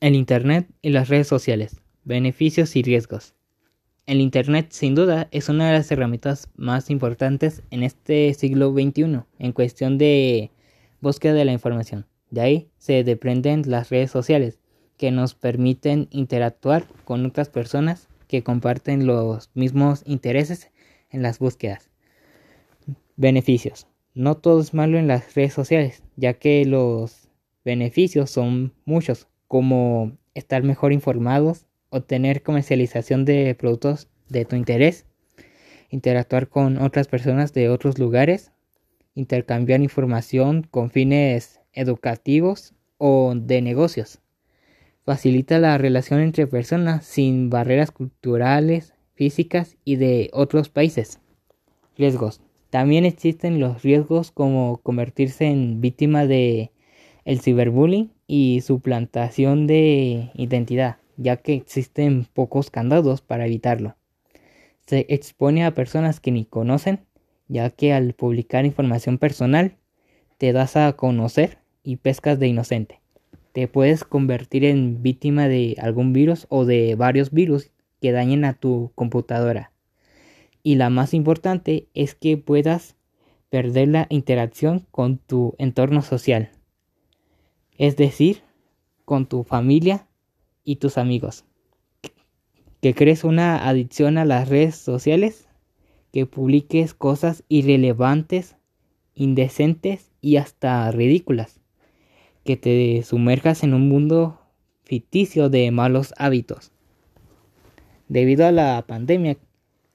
El Internet y las redes sociales. Beneficios y riesgos. El Internet sin duda es una de las herramientas más importantes en este siglo XXI en cuestión de búsqueda de la información. De ahí se desprenden las redes sociales que nos permiten interactuar con otras personas que comparten los mismos intereses en las búsquedas. Beneficios. No todo es malo en las redes sociales, ya que los beneficios son muchos como estar mejor informados, obtener comercialización de productos de tu interés, interactuar con otras personas de otros lugares, intercambiar información con fines educativos o de negocios. Facilita la relación entre personas sin barreras culturales, físicas y de otros países. Riesgos. También existen los riesgos como convertirse en víctima de el ciberbullying y suplantación de identidad, ya que existen pocos candados para evitarlo. Se expone a personas que ni conocen, ya que al publicar información personal te das a conocer y pescas de inocente. Te puedes convertir en víctima de algún virus o de varios virus que dañen a tu computadora. Y la más importante es que puedas perder la interacción con tu entorno social es decir, con tu familia y tus amigos. Que crees una adicción a las redes sociales, que publiques cosas irrelevantes, indecentes y hasta ridículas, que te sumerjas en un mundo ficticio de malos hábitos. Debido a la pandemia,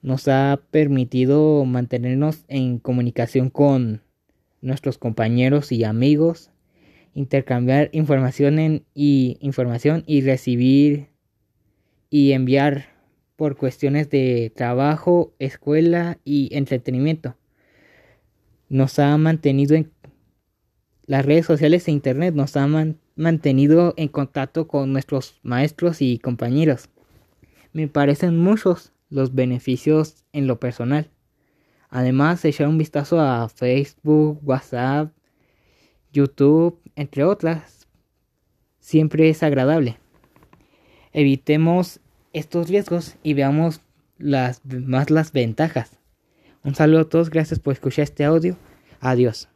nos ha permitido mantenernos en comunicación con nuestros compañeros y amigos intercambiar información, y, información y recibir y enviar por cuestiones de trabajo, escuela y entretenimiento. Nos ha mantenido en las redes sociales e internet, nos ha mantenido en contacto con nuestros maestros y compañeros. Me parecen muchos los beneficios en lo personal. Además, echar un vistazo a Facebook, WhatsApp, YouTube, entre otras, siempre es agradable. Evitemos estos riesgos y veamos las, más las ventajas. Un saludo a todos, gracias por escuchar este audio. Adiós.